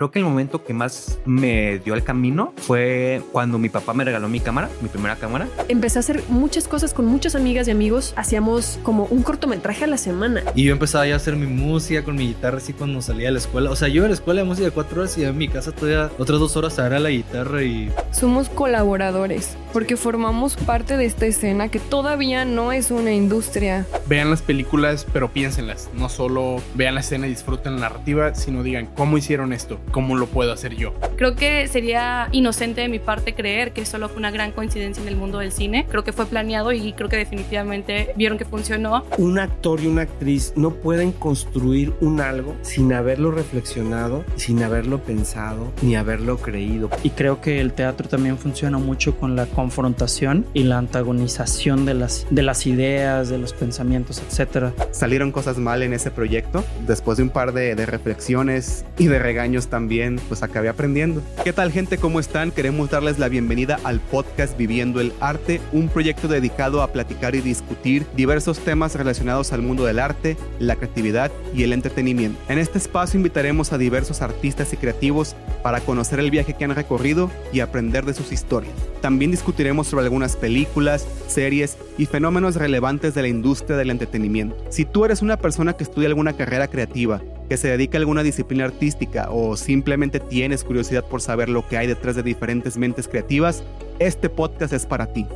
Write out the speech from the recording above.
Creo que el momento que más me dio el camino fue cuando mi papá me regaló mi cámara, mi primera cámara. Empecé a hacer muchas cosas con muchas amigas y amigos. Hacíamos como un cortometraje a la semana. Y yo empezaba ya a hacer mi música con mi guitarra así cuando salía de la escuela. O sea, yo iba a la escuela de música cuatro horas y en mi casa todavía otras dos horas a la guitarra y... Somos colaboradores porque formamos parte de esta escena que todavía no es una industria. Vean las películas, pero piénsenlas. No solo vean la escena y disfruten la narrativa, sino digan cómo hicieron esto, cómo lo puedo hacer yo. Creo que sería inocente de mi parte creer que solo fue una gran coincidencia en el mundo del cine. Creo que fue planeado y creo que definitivamente vieron que funcionó. Un actor y una actriz no pueden construir un algo sin haberlo reflexionado, sin haberlo pensado, ni haberlo creído. Y creo que el teatro también funciona mucho con la confrontación y la antagonización de las, de las ideas, de los pensamientos, etc. Salieron cosas mal en ese proyecto. Después de un par de, de reflexiones y de regaños también, pues acabé aprendiendo. ¿Qué tal gente? ¿Cómo están? Queremos darles la bienvenida al podcast Viviendo el Arte, un proyecto dedicado a platicar y discutir diversos temas relacionados al mundo del arte, la creatividad y el entretenimiento. En este espacio invitaremos a diversos artistas y creativos para conocer el viaje que han recorrido y aprender de sus historias. También discutiremos sobre algunas películas, series y fenómenos relevantes de la industria del entretenimiento. Si tú eres una persona que estudia alguna carrera creativa, que se dedica a alguna disciplina artística o simplemente tienes curiosidad por saber lo que hay detrás de diferentes mentes creativas, este podcast es para ti.